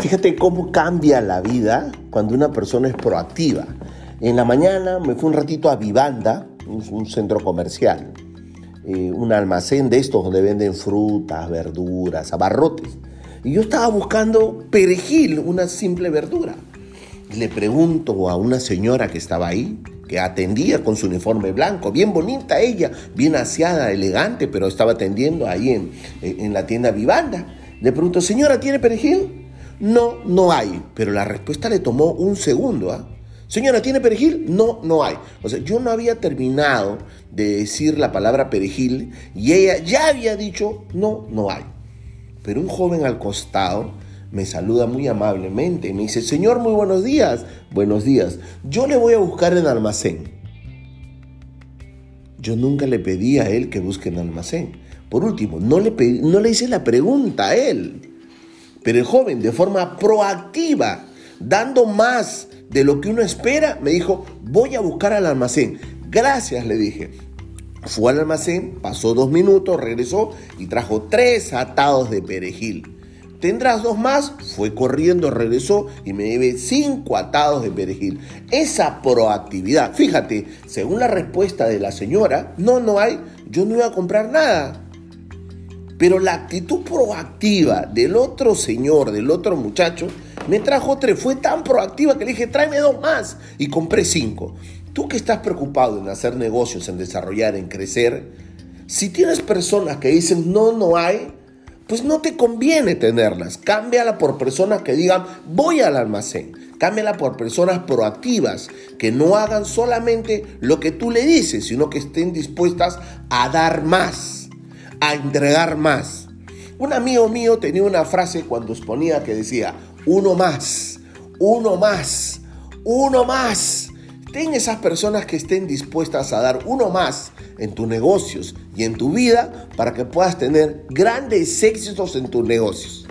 Fíjate cómo cambia la vida cuando una persona es proactiva. En la mañana me fui un ratito a Vivanda, un centro comercial, eh, un almacén de estos donde venden frutas, verduras, abarrotes. Y yo estaba buscando perejil, una simple verdura. Le pregunto a una señora que estaba ahí, que atendía con su uniforme blanco, bien bonita ella, bien aseada, elegante, pero estaba atendiendo ahí en, en la tienda Vivanda. Le pregunto, señora, ¿tiene perejil? No, no hay. Pero la respuesta le tomó un segundo. ¿ah? Señora, ¿tiene perejil? No, no hay. O sea, yo no había terminado de decir la palabra perejil y ella ya había dicho, no, no hay. Pero un joven al costado me saluda muy amablemente y me dice, Señor, muy buenos días. Buenos días. Yo le voy a buscar en almacén. Yo nunca le pedí a él que busque en almacén. Por último, no le, no le hice la pregunta a él. Pero el joven, de forma proactiva, dando más de lo que uno espera, me dijo, voy a buscar al almacén. Gracias, le dije. Fue al almacén, pasó dos minutos, regresó y trajo tres atados de perejil. ¿Tendrás dos más? Fue corriendo, regresó y me debe cinco atados de perejil. Esa proactividad, fíjate, según la respuesta de la señora, no, no hay, yo no iba a comprar nada. Pero la actitud proactiva del otro señor, del otro muchacho, me trajo tres. Fue tan proactiva que le dije, tráeme dos más. Y compré cinco. Tú que estás preocupado en hacer negocios, en desarrollar, en crecer, si tienes personas que dicen, no, no hay, pues no te conviene tenerlas. Cámbiala por personas que digan, voy al almacén. Cámbiala por personas proactivas, que no hagan solamente lo que tú le dices, sino que estén dispuestas a dar más a entregar más. Un amigo mío tenía una frase cuando exponía que decía, uno más, uno más, uno más. Ten esas personas que estén dispuestas a dar uno más en tus negocios y en tu vida para que puedas tener grandes éxitos en tus negocios.